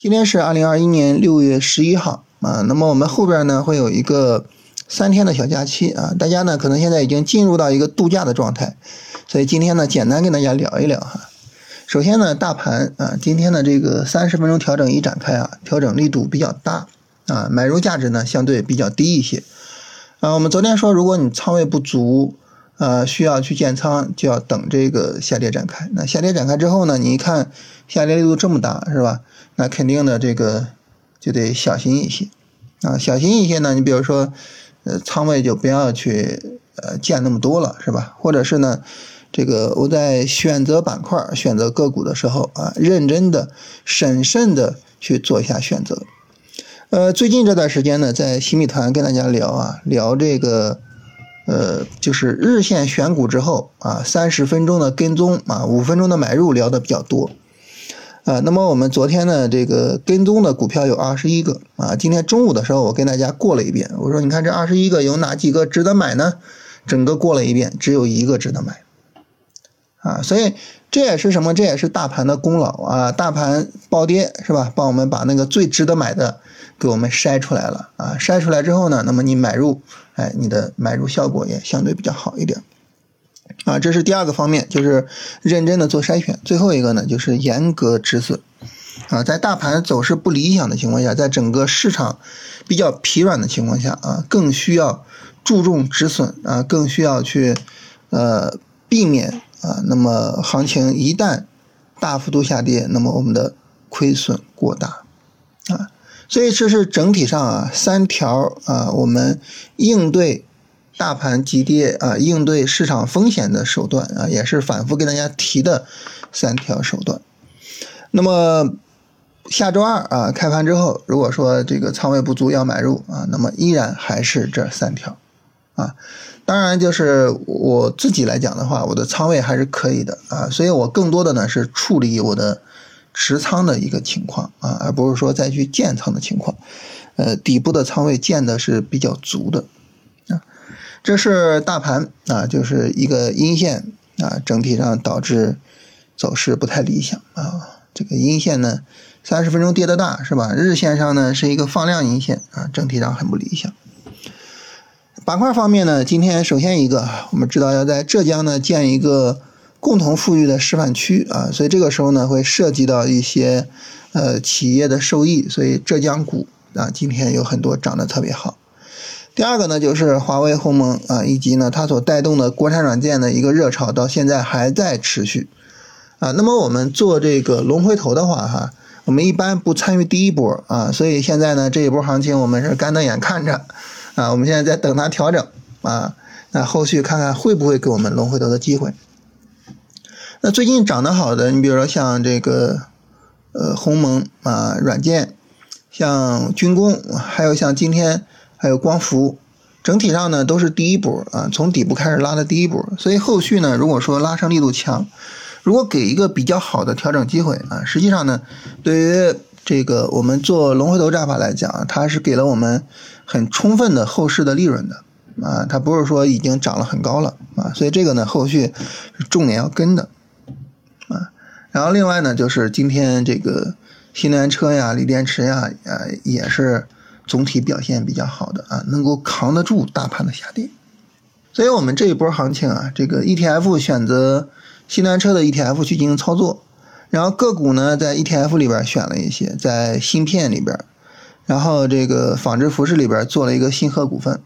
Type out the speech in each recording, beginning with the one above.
今天是二零二一年六月十一号啊，那么我们后边呢会有一个三天的小假期啊，大家呢可能现在已经进入到一个度假的状态，所以今天呢简单跟大家聊一聊哈。首先呢，大盘啊，今天的这个三十分钟调整一展开啊，调整力度比较大啊，买入价值呢相对比较低一些啊。我们昨天说，如果你仓位不足。呃，需要去建仓，就要等这个下跌展开。那下跌展开之后呢，你一看下跌力度这么大，是吧？那肯定的，这个就得小心一些啊，小心一些呢。你比如说，呃，仓位就不要去呃建那么多了，是吧？或者是呢，这个我在选择板块、选择个股的时候啊，认真的、审慎的去做一下选择。呃，最近这段时间呢，在新米团跟大家聊啊，聊这个。呃，就是日线选股之后啊，三十分钟的跟踪啊，五分钟的买入聊的比较多啊。那么我们昨天呢，这个跟踪的股票有二十一个啊。今天中午的时候，我跟大家过了一遍，我说你看这二十一个有哪几个值得买呢？整个过了一遍，只有一个值得买啊。所以这也是什么？这也是大盘的功劳啊。大盘暴跌是吧？帮我们把那个最值得买的。给我们筛出来了啊！筛出来之后呢，那么你买入，哎，你的买入效果也相对比较好一点啊。这是第二个方面，就是认真的做筛选。最后一个呢，就是严格止损啊。在大盘走势不理想的情况下，在整个市场比较疲软的情况下啊，更需要注重止损啊，更需要去呃避免啊。那么行情一旦大幅度下跌，那么我们的亏损过大啊。所以这是整体上啊三条啊，我们应对大盘急跌啊，应对市场风险的手段啊，也是反复跟大家提的三条手段。那么下周二啊开盘之后，如果说这个仓位不足要买入啊，那么依然还是这三条啊。当然，就是我自己来讲的话，我的仓位还是可以的啊，所以我更多的呢是处理我的。持仓的一个情况啊，而不是说再去建仓的情况，呃，底部的仓位建的是比较足的啊。这是大盘啊，就是一个阴线啊，整体上导致走势不太理想啊。这个阴线呢，三十分钟跌的大是吧？日线上呢是一个放量阴线啊，整体上很不理想。板块方面呢，今天首先一个，我们知道要在浙江呢建一个。共同富裕的示范区啊，所以这个时候呢，会涉及到一些呃企业的受益，所以浙江股啊今天有很多涨得特别好。第二个呢，就是华为鸿蒙啊，以及呢它所带动的国产软件的一个热潮，到现在还在持续啊。那么我们做这个龙回头的话哈，我们一般不参与第一波啊，所以现在呢这一波行情我们是干瞪眼看着啊，我们现在在等它调整啊，那后续看看会不会给我们龙回头的机会。那最近涨得好的，你比如说像这个，呃，鸿蒙啊，软件，像军工，还有像今天还有光伏，整体上呢都是第一波啊，从底部开始拉的第一波，所以后续呢，如果说拉升力度强，如果给一个比较好的调整机会啊，实际上呢，对于这个我们做龙回头战法来讲，它是给了我们很充分的后市的利润的啊，它不是说已经涨了很高了啊，所以这个呢，后续是重点要跟的。然后另外呢，就是今天这个新能源车呀、锂电池呀，呃，也是总体表现比较好的啊，能够扛得住大盘的下跌。所以我们这一波行情啊，这个 ETF 选择新能源车的 ETF 去进行操作，然后个股呢在 ETF 里边选了一些，在芯片里边，然后这个纺织服饰里边做了一个新和股份，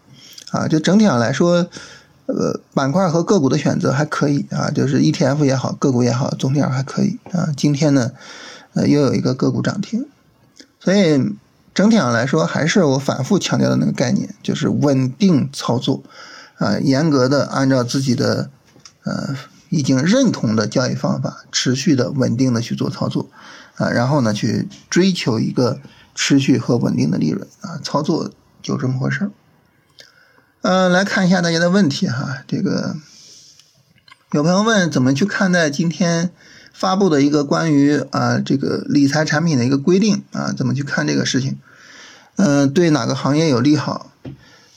啊，就整体上来说。呃，板块和个股的选择还可以啊，就是 ETF 也好，个股也好，总体上还可以啊。今天呢，呃，又有一个个股涨停，所以整体上来说，还是我反复强调的那个概念，就是稳定操作啊，严格的按照自己的呃已经认同的交易方法，持续的稳定的去做操作啊，然后呢，去追求一个持续和稳定的利润啊，操作就这么回事儿。嗯，来看一下大家的问题哈。这个有朋友问怎么去看待今天发布的一个关于啊这个理财产品的一个规定啊？怎么去看这个事情？嗯，对哪个行业有利好？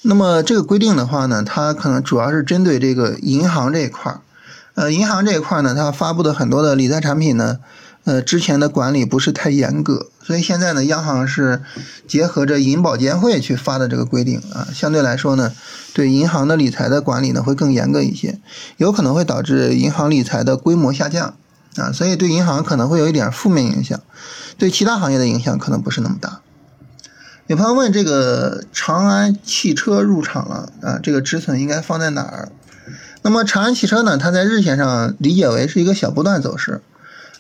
那么这个规定的话呢，它可能主要是针对这个银行这一块儿。呃，银行这一块呢，它发布的很多的理财产品呢，呃，之前的管理不是太严格，所以现在呢，央行是结合着银保监会去发的这个规定啊，相对来说呢，对银行的理财的管理呢会更严格一些，有可能会导致银行理财的规模下降啊，所以对银行可能会有一点负面影响，对其他行业的影响可能不是那么大。有朋友问这个长安汽车入场了啊，这个止损应该放在哪儿？那么长安汽车呢，它在日线上理解为是一个小波段走势。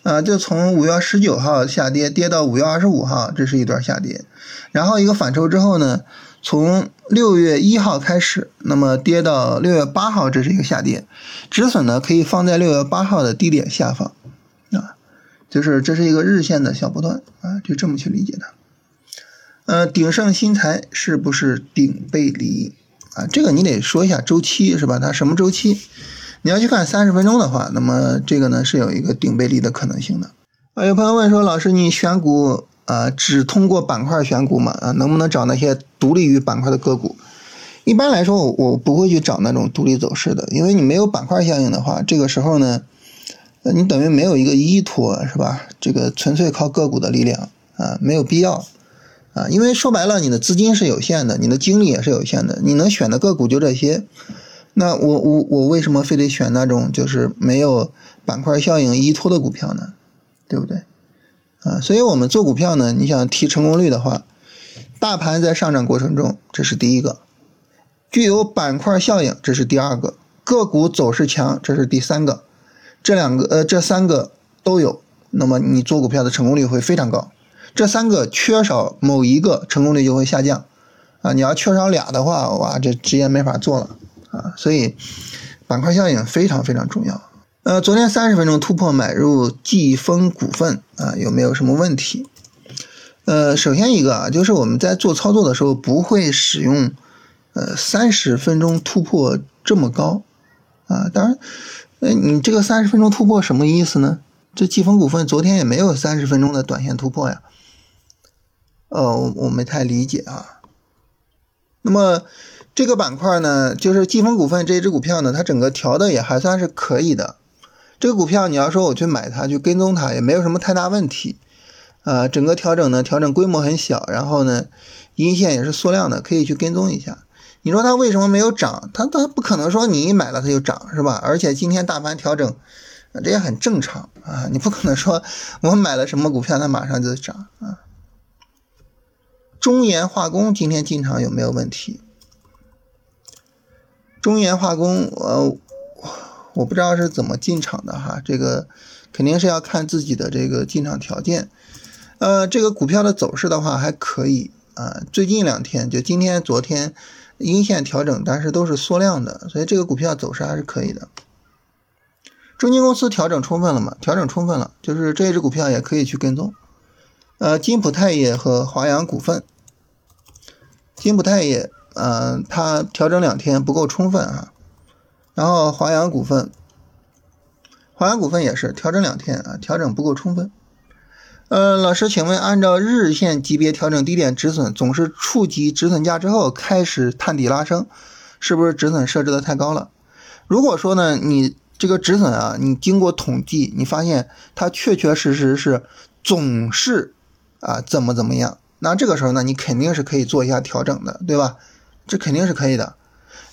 啊，就从五月十九号下跌，跌到五月二十五号，这是一段下跌，然后一个反抽之后呢，从六月一号开始，那么跌到六月八号，这是一个下跌，止损呢可以放在六月八号的低点下方，啊，就是这是一个日线的小波段啊，就这么去理解它。呃，鼎盛新材是不是顶背离啊？这个你得说一下周期是吧？它什么周期？你要去看三十分钟的话，那么这个呢是有一个顶背离的可能性的。啊，有朋友问说，老师你选股啊，只通过板块选股吗？啊，能不能找那些独立于板块的个股？一般来说，我不会去找那种独立走势的，因为你没有板块效应的话，这个时候呢，你等于没有一个依托，是吧？这个纯粹靠个股的力量啊，没有必要啊，因为说白了，你的资金是有限的，你的精力也是有限的，你能选的个股就这些。那我我我为什么非得选那种就是没有板块效应依托的股票呢？对不对？啊，所以我们做股票呢，你想提成功率的话，大盘在上涨过程中，这是第一个；具有板块效应，这是第二个；个股走势强，这是第三个。这两个呃，这三个都有，那么你做股票的成功率会非常高。这三个缺少某一个，成功率就会下降。啊，你要缺少俩的话，哇，这直接没法做了。啊，所以板块效应非常非常重要。呃，昨天三十分钟突破买入季风股份啊，有没有什么问题？呃，首先一个啊，就是我们在做操作的时候不会使用呃三十分钟突破这么高啊。当然，呃，你这个三十分钟突破什么意思呢？这季风股份昨天也没有三十分钟的短线突破呀。呃，我我没太理解啊。那么。这个板块呢，就是季风股份这一只股票呢，它整个调的也还算是可以的。这个股票你要说我去买它，去跟踪它，也没有什么太大问题。呃，整个调整呢，调整规模很小，然后呢，阴线也是缩量的，可以去跟踪一下。你说它为什么没有涨？它它不可能说你一买了它就涨是吧？而且今天大盘调整，这也很正常啊。你不可能说我买了什么股票它马上就涨啊。中盐化工今天进场有没有问题？中盐化工，呃，我不知道是怎么进场的哈，这个肯定是要看自己的这个进场条件。呃，这个股票的走势的话还可以啊，最近两天就今天、昨天阴线调整，但是都是缩量的，所以这个股票走势还是可以的。中金公司调整充分了嘛？调整充分了，就是这一只股票也可以去跟踪。呃，金普泰业和华阳股份，金普泰业。嗯，它调整两天不够充分啊。然后华阳股份，华阳股份也是调整两天啊，调整不够充分。呃，老师，请问按照日线级别调整低点止损，总是触及止损价之后开始探底拉升，是不是止损设置的太高了？如果说呢，你这个止损啊，你经过统计，你发现它确确实实是总是啊怎么怎么样，那这个时候呢，你肯定是可以做一下调整的，对吧？这肯定是可以的，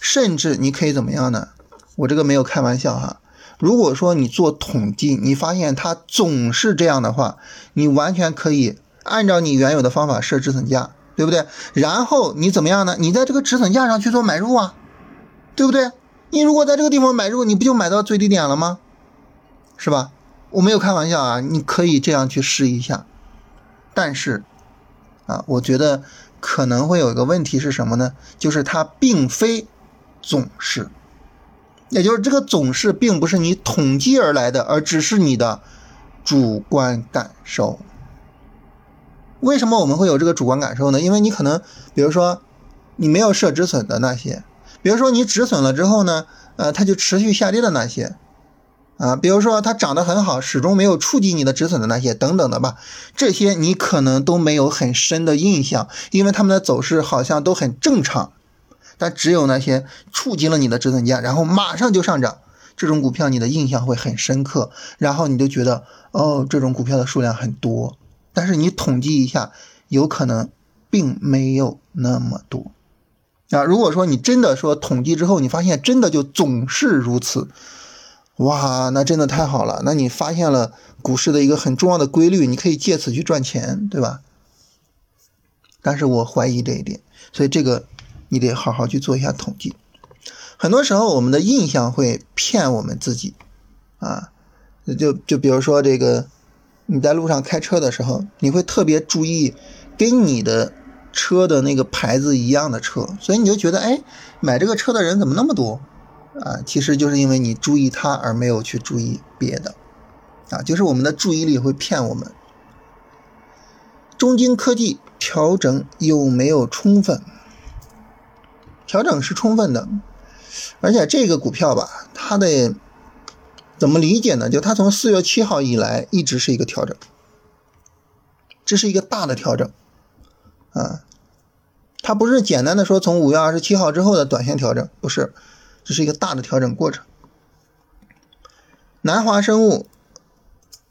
甚至你可以怎么样呢？我这个没有开玩笑哈。如果说你做统计，你发现它总是这样的话，你完全可以按照你原有的方法设止损价，对不对？然后你怎么样呢？你在这个止损价上去做买入啊，对不对？你如果在这个地方买入，你不就买到最低点了吗？是吧？我没有开玩笑啊，你可以这样去试一下。但是啊，我觉得。可能会有一个问题是什么呢？就是它并非总是，也就是这个总是并不是你统计而来的，而只是你的主观感受。为什么我们会有这个主观感受呢？因为你可能，比如说你没有设止损的那些，比如说你止损了之后呢，呃，它就持续下跌的那些。啊，比如说它涨得很好，始终没有触及你的止损的那些等等的吧，这些你可能都没有很深的印象，因为他们的走势好像都很正常。但只有那些触及了你的止损价，然后马上就上涨，这种股票你的印象会很深刻，然后你就觉得哦，这种股票的数量很多，但是你统计一下，有可能并没有那么多啊。如果说你真的说统计之后，你发现真的就总是如此，哇，那真的太好了，那你发现了股市的一个很重要的规律，你可以借此去赚钱，对吧？但是我怀疑这一点，所以这个你得好好去做一下统计。很多时候，我们的印象会骗我们自己，啊，就就比如说这个，你在路上开车的时候，你会特别注意跟你的车的那个牌子一样的车，所以你就觉得，哎，买这个车的人怎么那么多？啊，其实就是因为你注意它而没有去注意别的，啊，就是我们的注意力会骗我们。中金科技调整有没有充分？调整是充分的。而且这个股票吧，它的怎么理解呢？就它从四月七号以来一直是一个调整，这是一个大的调整啊，它不是简单的说从五月二十七号之后的短线调整，不是，这是一个大的调整过程。南华生物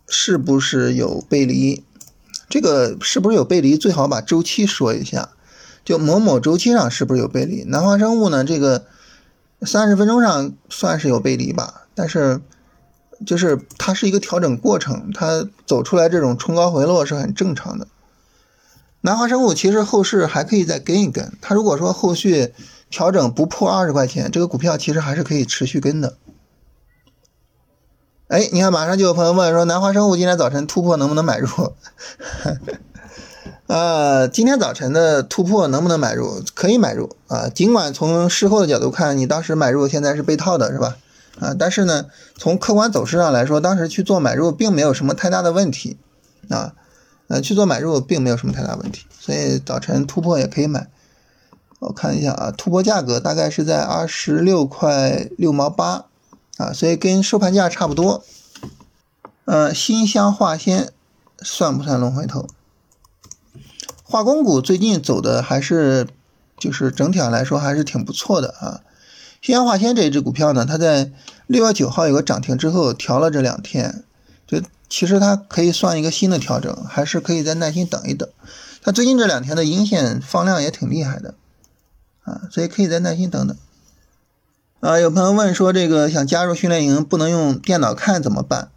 是不是有背离？这个是不是有背离？最好把周期说一下，就某某周期上是不是有背离？南华生物呢？这个。三十分钟上算是有背离吧，但是就是它是一个调整过程，它走出来这种冲高回落是很正常的。南华生物其实后市还可以再跟一跟，它如果说后续调整不破二十块钱，这个股票其实还是可以持续跟的。哎，你看马上就有朋友问说，南华生物今天早晨突破能不能买入？呃，今天早晨的突破能不能买入？可以买入啊。尽管从事后的角度看，你当时买入现在是被套的，是吧？啊，但是呢，从客观走势上来说，当时去做买入并没有什么太大的问题啊。呃，去做买入并没有什么太大问题，所以早晨突破也可以买。我看一下啊，突破价格大概是在二十六块六毛八啊，所以跟收盘价差不多。呃，新乡化纤算不算龙回头？化工股最近走的还是，就是整体上来说还是挺不错的啊。新乡化纤这一只股票呢，它在六月九号有个涨停之后调了这两天，就其实它可以算一个新的调整，还是可以再耐心等一等。它最近这两天的阴线放量也挺厉害的啊，所以可以再耐心等等。啊，有朋友问说这个想加入训练营不能用电脑看怎么办？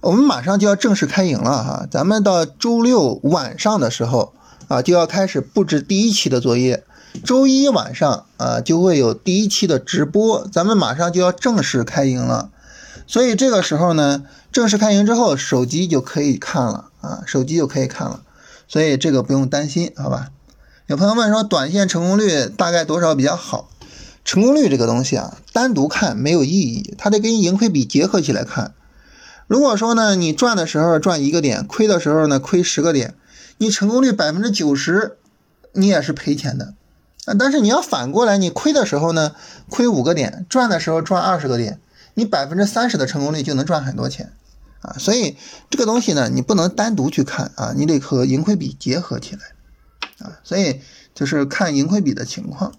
我们马上就要正式开营了哈，咱们到周六晚上的时候。啊，就要开始布置第一期的作业，周一晚上啊就会有第一期的直播，咱们马上就要正式开营了，所以这个时候呢，正式开营之后，手机就可以看了啊，手机就可以看了，所以这个不用担心，好吧？有朋友问说，短线成功率大概多少比较好？成功率这个东西啊，单独看没有意义，它得跟盈亏比结合起来看。如果说呢，你赚的时候赚一个点，亏的时候呢亏十个点。你成功率百分之九十，你也是赔钱的啊！但是你要反过来，你亏的时候呢，亏五个点；赚的时候赚二十个点，你百分之三十的成功率就能赚很多钱啊！所以这个东西呢，你不能单独去看啊，你得和盈亏比结合起来啊！所以就是看盈亏比的情况。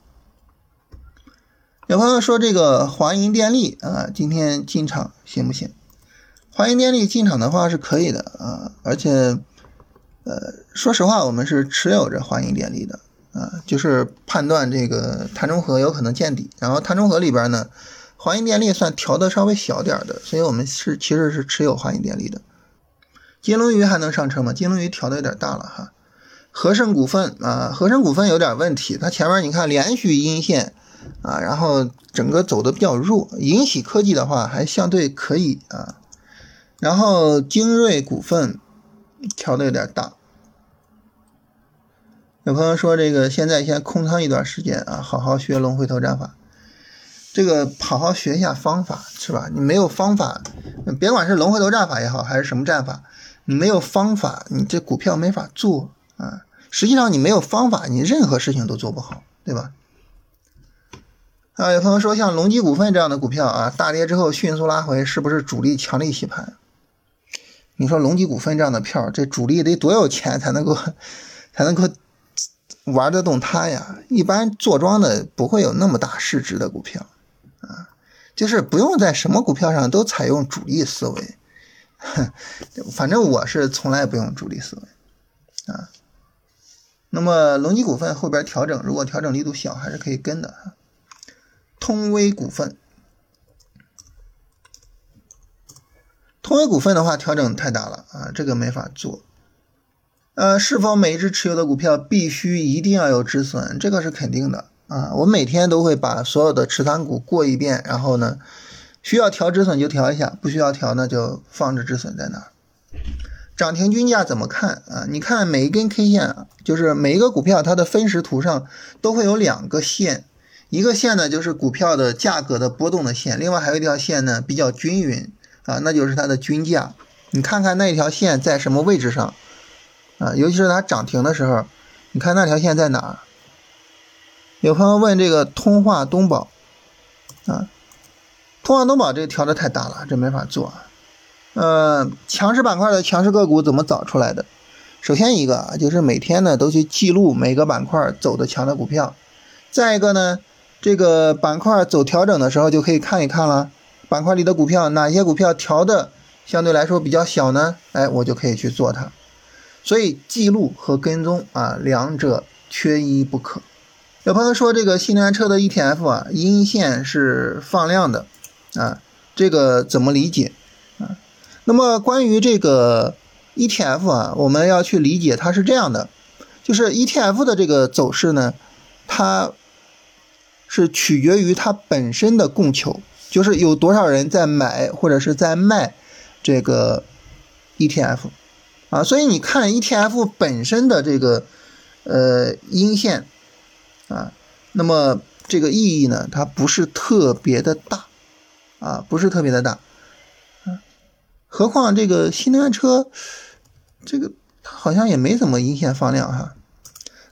有朋友说这个华银电力啊，今天进场行不行？华银电力进场的话是可以的啊，而且。呃，说实话，我们是持有着华银电力的啊，就是判断这个碳中和有可能见底，然后碳中和里边呢，华银电力算调的稍微小点的，所以我们是其实是持有华银电力的。金龙鱼还能上车吗？金龙鱼调的有点大了哈。和盛股份啊，和盛股份有点问题，它前面你看连续阴线啊，然后整个走的比较弱。银喜科技的话还相对可以啊，然后精锐股份调的有点大。有朋友说，这个现在先空仓一段时间啊，好好学龙回头战法。这个好好学一下方法是吧？你没有方法，别管是龙回头战法也好，还是什么战法，你没有方法，你这股票没法做啊。实际上你没有方法，你任何事情都做不好，对吧？啊，有朋友说，像隆基股份这样的股票啊，大跌之后迅速拉回，是不是主力强力洗盘？你说隆基股份这样的票，这主力得多有钱才能够才能够？玩得动它呀？一般坐庄的不会有那么大市值的股票啊，就是不用在什么股票上都采用主力思维，反正我是从来不用主力思维。那么隆基股份后边调整，如果调整力度小，还是可以跟的。通威股份，通威股份的话调整太大了啊，这个没法做。呃，是否每一只持有的股票必须一定要有止损？这个是肯定的啊。我每天都会把所有的持仓股过一遍，然后呢，需要调止损就调一下，不需要调呢就放置止损在那儿。涨停均价怎么看啊？你看每一根 K 线啊，就是每一个股票它的分时图上都会有两个线，一个线呢就是股票的价格的波动的线，另外还有一条线呢比较均匀啊，那就是它的均价。你看看那一条线在什么位置上？啊，尤其是它涨停的时候，你看那条线在哪儿？有朋友问这个通化东宝，啊，通化东宝这个调的太大了，这没法做。呃，强势板块的强势个股怎么找出来的？首先一个啊，就是每天呢都去记录每个板块走的强的股票。再一个呢，这个板块走调整的时候就可以看一看了，板块里的股票哪些股票调的相对来说比较小呢？哎，我就可以去做它。所以记录和跟踪啊，两者缺一不可。有朋友说这个新能源车的 ETF 啊，阴线是放量的啊，这个怎么理解？那么关于这个 ETF 啊，我们要去理解它是这样的，就是 ETF 的这个走势呢，它是取决于它本身的供求，就是有多少人在买或者是在卖这个 ETF。啊，所以你看 ETF 本身的这个呃阴线啊，那么这个意义呢，它不是特别的大啊，不是特别的大。何况这个新能源车，这个好像也没怎么阴线放量哈。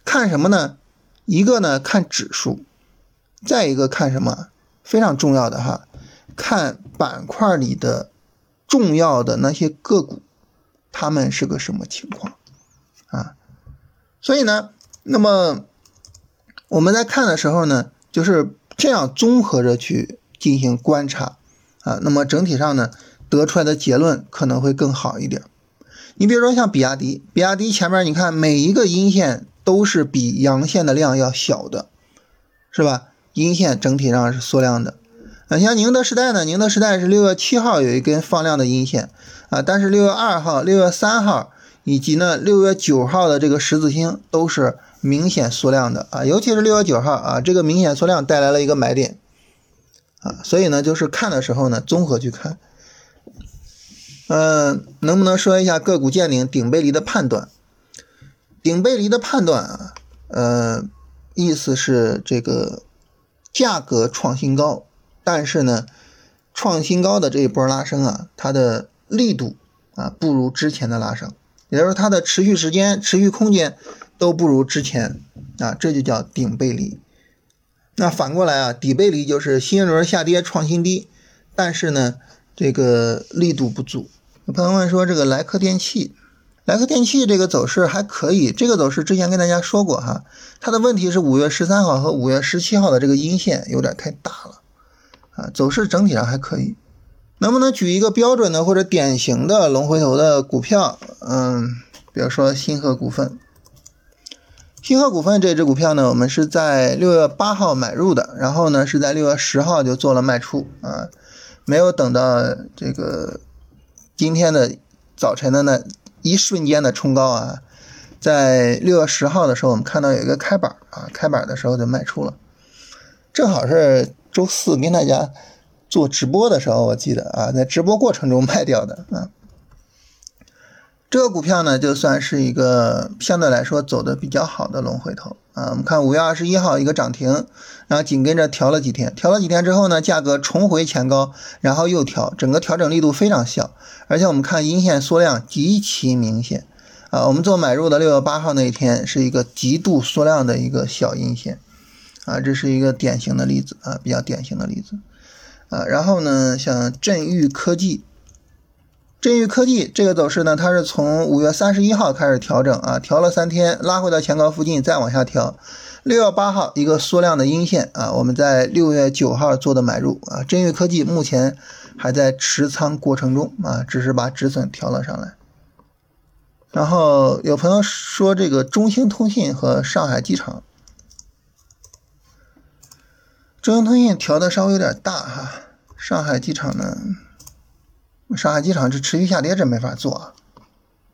看什么呢？一个呢看指数，再一个看什么非常重要的哈，看板块里的重要的那些个股。他们是个什么情况啊？所以呢，那么我们在看的时候呢，就是这样综合着去进行观察啊。那么整体上呢，得出来的结论可能会更好一点。你比如说像比亚迪，比亚迪前面你看每一个阴线都是比阳线的量要小的，是吧？阴线整体上是缩量的。啊，像宁德时代呢，宁德时代是六月七号有一根放量的阴线。啊，但是六月二号、六月三号以及呢六月九号的这个十字星都是明显缩量的啊，尤其是六月九号啊，这个明显缩量带来了一个买点啊，所以呢就是看的时候呢综合去看，嗯，能不能说一下个股见顶顶背离的判断？顶背离的判断啊，呃，意思是这个价格创新高，但是呢创新高的这一波拉升啊，它的力度啊不如之前的拉升，也就是说它的持续时间、持续空间都不如之前啊，这就叫顶背离。那反过来啊，底背离就是新一轮下跌创新低，但是呢这个力度不足。有朋友问说这个莱克电器，莱克电器这个走势还可以，这个走势之前跟大家说过哈，它的问题是五月十三号和五月十七号的这个阴线有点太大了啊，走势整体上还可以。能不能举一个标准的或者典型的龙回头的股票？嗯，比如说星河股份。星河股份这只股票呢，我们是在六月八号买入的，然后呢是在六月十号就做了卖出啊，没有等到这个今天的早晨的那一瞬间的冲高啊，在六月十号的时候，我们看到有一个开板啊，开板的时候就卖出了，正好是周四跟大家。做直播的时候，我记得啊，在直播过程中卖掉的啊，这个股票呢，就算是一个相对来说走的比较好的龙回头啊。我们看五月二十一号一个涨停，然后紧跟着调了几天，调了几天之后呢，价格重回前高，然后又调，整个调整力度非常小，而且我们看阴线缩量极其明显啊。我们做买入的六月八号那一天是一个极度缩量的一个小阴线啊，这是一个典型的例子啊，比较典型的例子。啊，然后呢，像振裕科技，振裕科技这个走势呢，它是从五月三十一号开始调整啊，调了三天，拉回到前高附近，再往下调，六月八号一个缩量的阴线啊，我们在六月九号做的买入啊。真裕科技目前还在持仓过程中啊，只是把止损调了上来。然后有朋友说这个中兴通信和上海机场，中兴通信调的稍微有点大哈，上海机场呢，上海机场是持续下跌，这没法做啊。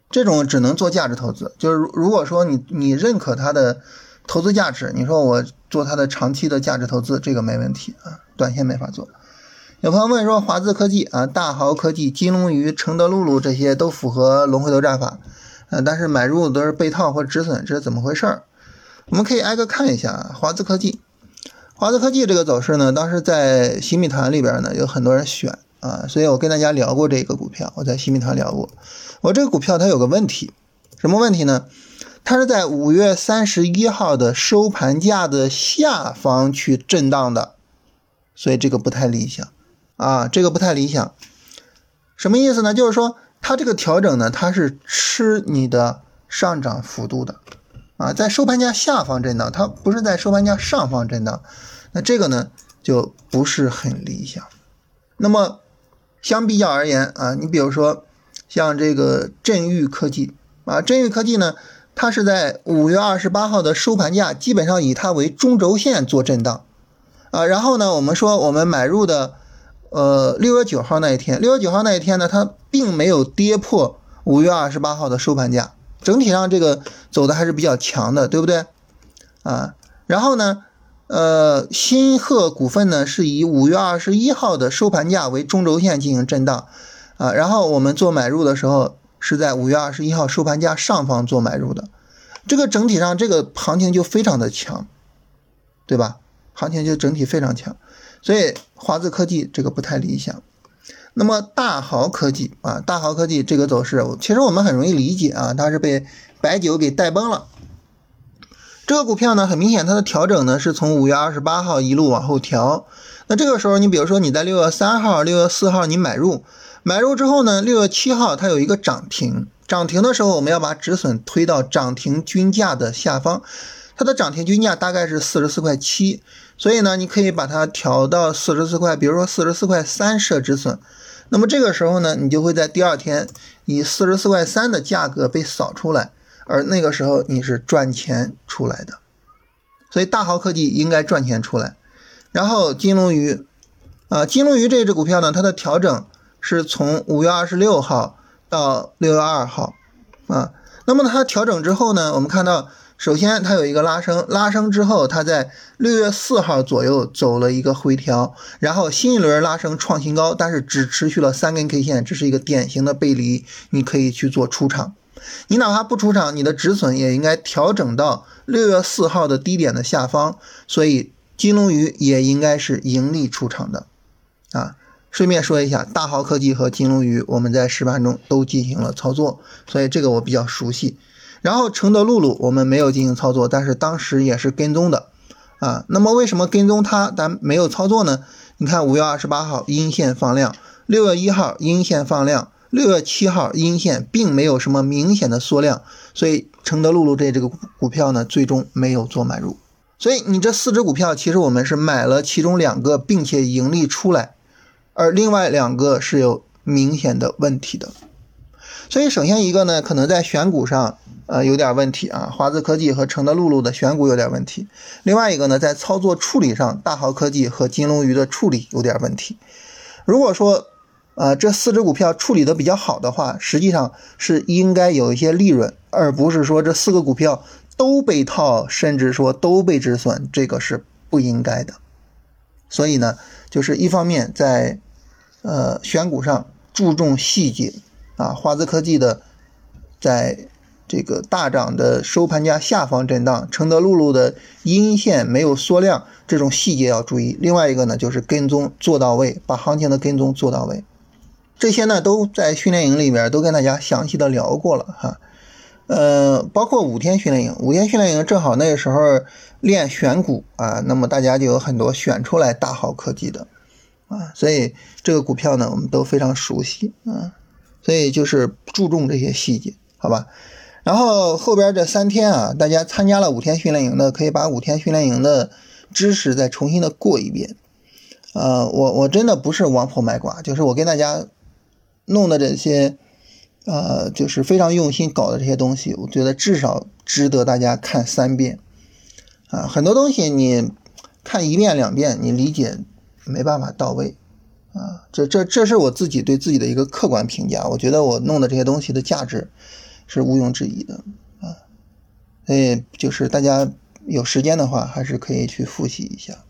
这种只能做价值投资，就是如如果说你你认可它的投资价值，你说我做它的长期的价值投资，这个没问题啊，短线没法做。有朋友问说华资科技啊、大豪科技、金龙鱼、承德露露这些都符合龙回头战法。呃，但是买入都是被套或止损，这是怎么回事儿？我们可以挨个看一下华资科技。华资科技这个走势呢，当时在新米团里边呢，有很多人选啊，所以我跟大家聊过这个股票，我在新民团聊过。我这个股票它有个问题，什么问题呢？它是在五月三十一号的收盘价的下方去震荡的，所以这个不太理想啊，这个不太理想。什么意思呢？就是说。它这个调整呢，它是吃你的上涨幅度的，啊，在收盘价下方震荡，它不是在收盘价上方震荡，那这个呢就不是很理想。那么相比较而言啊，你比如说像这个振裕科技啊，振裕科技呢，它是在五月二十八号的收盘价，基本上以它为中轴线做震荡，啊，然后呢，我们说我们买入的。呃，六月九号那一天，六月九号那一天呢，它并没有跌破五月二十八号的收盘价，整体上这个走的还是比较强的，对不对？啊，然后呢，呃，新鹤股份呢是以五月二十一号的收盘价为中轴线进行震荡，啊，然后我们做买入的时候是在五月二十一号收盘价上方做买入的，这个整体上这个行情就非常的强，对吧？行情就整体非常强。所以华资科技这个不太理想，那么大豪科技啊，大豪科技这个走势，其实我们很容易理解啊，它是被白酒给带崩了。这个股票呢，很明显它的调整呢是从五月二十八号一路往后调。那这个时候，你比如说你在六月三号、六月四号你买入，买入之后呢，六月七号它有一个涨停，涨停的时候我们要把止损推到涨停均价的下方，它的涨停均价大概是四十四块七。所以呢，你可以把它调到四十四块，比如说四十四块三设止损，那么这个时候呢，你就会在第二天以四十四块三的价格被扫出来，而那个时候你是赚钱出来的。所以大豪科技应该赚钱出来。然后金龙鱼，啊，金龙鱼这只股票呢，它的调整是从五月二十六号到六月二号，啊，那么它调整之后呢，我们看到。首先，它有一个拉升，拉升之后，它在六月四号左右走了一个回调，然后新一轮拉升创新高，但是只持续了三根 K 线，这是一个典型的背离，你可以去做出场。你哪怕不出场，你的止损也应该调整到六月四号的低点的下方，所以金龙鱼也应该是盈利出场的。啊，顺便说一下，大豪科技和金龙鱼我们在实盘中都进行了操作，所以这个我比较熟悉。然后承德露露我们没有进行操作，但是当时也是跟踪的，啊，那么为什么跟踪它咱没有操作呢？你看五月二十八号阴线放量，六月一号阴线放量，六月七号阴线并没有什么明显的缩量，所以承德露露这这个股票呢最终没有做买入。所以你这四只股票其实我们是买了其中两个，并且盈利出来，而另外两个是有明显的问题的。所以首先一个呢，可能在选股上。呃，有点问题啊，华资科技和承德露露的选股有点问题。另外一个呢，在操作处理上，大豪科技和金龙鱼的处理有点问题。如果说，呃，这四只股票处理的比较好的话，实际上是应该有一些利润，而不是说这四个股票都被套，甚至说都被止损，这个是不应该的。所以呢，就是一方面在，呃，选股上注重细节啊，华资科技的在。这个大涨的收盘价下方震荡，承德露露的阴线没有缩量，这种细节要注意。另外一个呢，就是跟踪做到位，把行情的跟踪做到位。这些呢都在训练营里面都跟大家详细的聊过了哈。呃，包括五天训练营，五天训练营正好那个时候练选股啊，那么大家就有很多选出来大好科技的啊，所以这个股票呢我们都非常熟悉啊，所以就是注重这些细节，好吧？然后后边这三天啊，大家参加了五天训练营的，可以把五天训练营的知识再重新的过一遍。呃，我我真的不是王婆卖瓜，就是我跟大家弄的这些，呃，就是非常用心搞的这些东西，我觉得至少值得大家看三遍。啊，很多东西你看一遍两遍，你理解没办法到位。啊，这这这是我自己对自己的一个客观评价。我觉得我弄的这些东西的价值是毋庸置疑的啊。所以就是大家有时间的话，还是可以去复习一下。